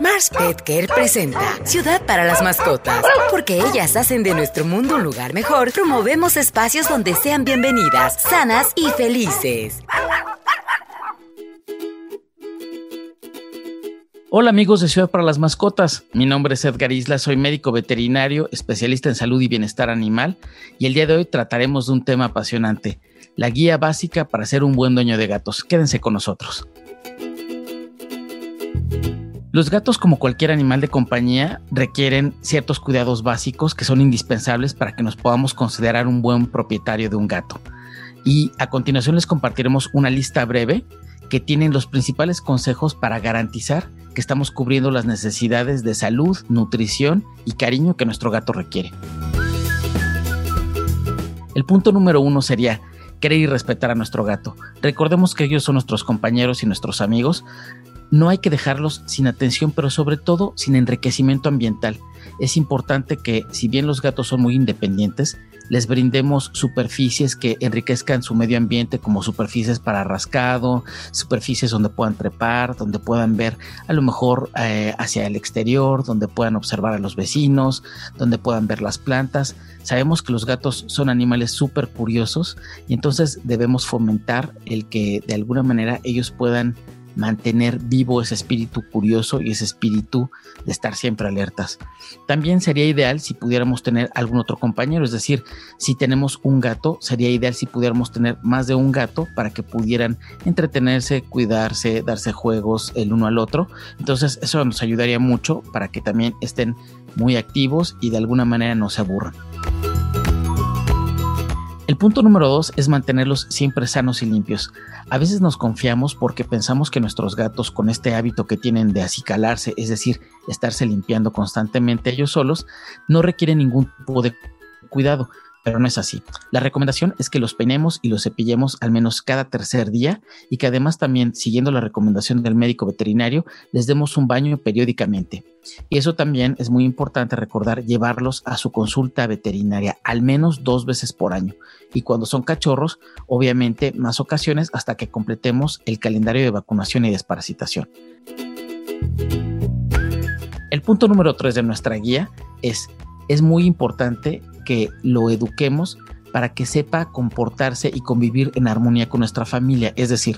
Mars Pet Care presenta Ciudad para las mascotas. Porque ellas hacen de nuestro mundo un lugar mejor, promovemos espacios donde sean bienvenidas, sanas y felices. Hola amigos de Ciudad para las Mascotas, mi nombre es Edgar Isla, soy médico veterinario, especialista en salud y bienestar animal y el día de hoy trataremos de un tema apasionante, la guía básica para ser un buen dueño de gatos. Quédense con nosotros. Los gatos, como cualquier animal de compañía, requieren ciertos cuidados básicos que son indispensables para que nos podamos considerar un buen propietario de un gato. Y a continuación les compartiremos una lista breve que tienen los principales consejos para garantizar que estamos cubriendo las necesidades de salud, nutrición y cariño que nuestro gato requiere. El punto número uno sería querer y respetar a nuestro gato. Recordemos que ellos son nuestros compañeros y nuestros amigos, no hay que dejarlos sin atención, pero sobre todo sin enriquecimiento ambiental. Es importante que, si bien los gatos son muy independientes, les brindemos superficies que enriquezcan su medio ambiente como superficies para rascado, superficies donde puedan trepar, donde puedan ver a lo mejor eh, hacia el exterior, donde puedan observar a los vecinos, donde puedan ver las plantas. Sabemos que los gatos son animales súper curiosos y entonces debemos fomentar el que de alguna manera ellos puedan mantener vivo ese espíritu curioso y ese espíritu de estar siempre alertas. También sería ideal si pudiéramos tener algún otro compañero, es decir, si tenemos un gato, sería ideal si pudiéramos tener más de un gato para que pudieran entretenerse, cuidarse, darse juegos el uno al otro. Entonces eso nos ayudaría mucho para que también estén muy activos y de alguna manera no se aburran. El punto número dos es mantenerlos siempre sanos y limpios. A veces nos confiamos porque pensamos que nuestros gatos con este hábito que tienen de acicalarse, es decir, estarse limpiando constantemente ellos solos, no requieren ningún tipo de cuidado pero no es así. La recomendación es que los peinemos y los cepillemos al menos cada tercer día y que además también, siguiendo la recomendación del médico veterinario, les demos un baño periódicamente. Y eso también es muy importante recordar llevarlos a su consulta veterinaria al menos dos veces por año. Y cuando son cachorros, obviamente más ocasiones hasta que completemos el calendario de vacunación y desparasitación. El punto número 3 de nuestra guía es, es muy importante que lo eduquemos para que sepa comportarse y convivir en armonía con nuestra familia. Es decir,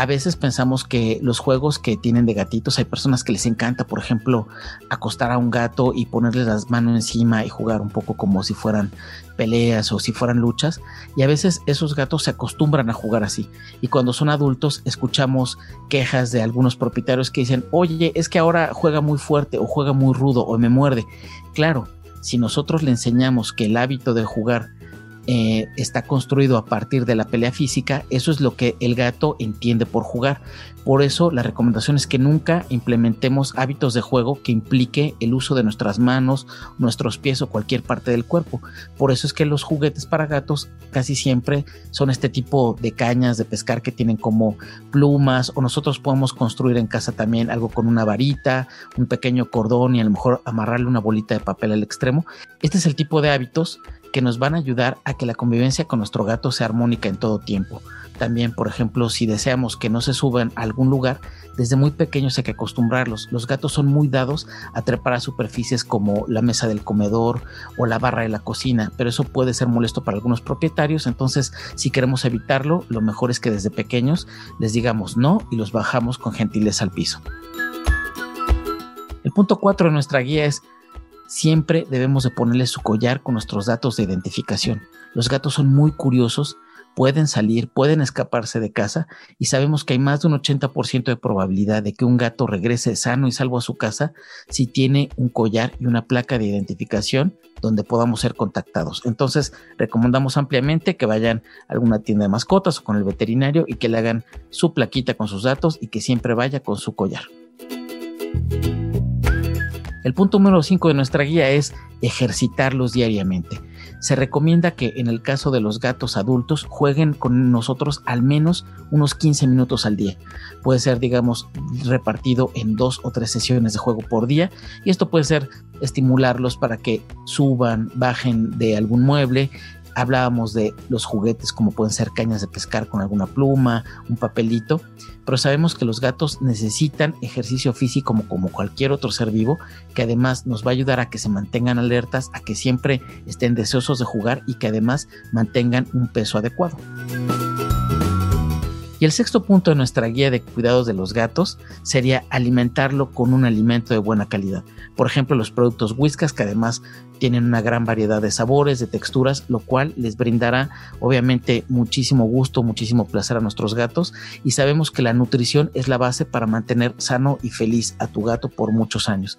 a veces pensamos que los juegos que tienen de gatitos, hay personas que les encanta, por ejemplo, acostar a un gato y ponerle las manos encima y jugar un poco como si fueran peleas o si fueran luchas. Y a veces esos gatos se acostumbran a jugar así. Y cuando son adultos escuchamos quejas de algunos propietarios que dicen, oye, es que ahora juega muy fuerte o juega muy rudo o me muerde. Claro, si nosotros le enseñamos que el hábito de jugar eh, está construido a partir de la pelea física, eso es lo que el gato entiende por jugar. Por eso la recomendación es que nunca implementemos hábitos de juego que implique el uso de nuestras manos, nuestros pies o cualquier parte del cuerpo. Por eso es que los juguetes para gatos casi siempre son este tipo de cañas de pescar que tienen como plumas o nosotros podemos construir en casa también algo con una varita, un pequeño cordón y a lo mejor amarrarle una bolita de papel al extremo. Este es el tipo de hábitos que nos van a ayudar a que la convivencia con nuestro gato sea armónica en todo tiempo. También, por ejemplo, si deseamos que no se suban a algún lugar, desde muy pequeños hay que acostumbrarlos. Los gatos son muy dados a trepar a superficies como la mesa del comedor o la barra de la cocina, pero eso puede ser molesto para algunos propietarios. Entonces, si queremos evitarlo, lo mejor es que desde pequeños les digamos no y los bajamos con gentileza al piso. El punto 4 de nuestra guía es siempre debemos de ponerle su collar con nuestros datos de identificación. Los gatos son muy curiosos, pueden salir, pueden escaparse de casa y sabemos que hay más de un 80% de probabilidad de que un gato regrese sano y salvo a su casa si tiene un collar y una placa de identificación donde podamos ser contactados. Entonces, recomendamos ampliamente que vayan a alguna tienda de mascotas o con el veterinario y que le hagan su plaquita con sus datos y que siempre vaya con su collar. El punto número 5 de nuestra guía es ejercitarlos diariamente. Se recomienda que en el caso de los gatos adultos jueguen con nosotros al menos unos 15 minutos al día. Puede ser, digamos, repartido en dos o tres sesiones de juego por día y esto puede ser estimularlos para que suban, bajen de algún mueble, hablábamos de los juguetes como pueden ser cañas de pescar con alguna pluma, un papelito, pero sabemos que los gatos necesitan ejercicio físico como, como cualquier otro ser vivo, que además nos va a ayudar a que se mantengan alertas, a que siempre estén deseosos de jugar y que además mantengan un peso adecuado. Y el sexto punto de nuestra guía de cuidados de los gatos sería alimentarlo con un alimento de buena calidad. Por ejemplo, los productos Whiskas que además tienen una gran variedad de sabores, de texturas, lo cual les brindará obviamente muchísimo gusto, muchísimo placer a nuestros gatos y sabemos que la nutrición es la base para mantener sano y feliz a tu gato por muchos años.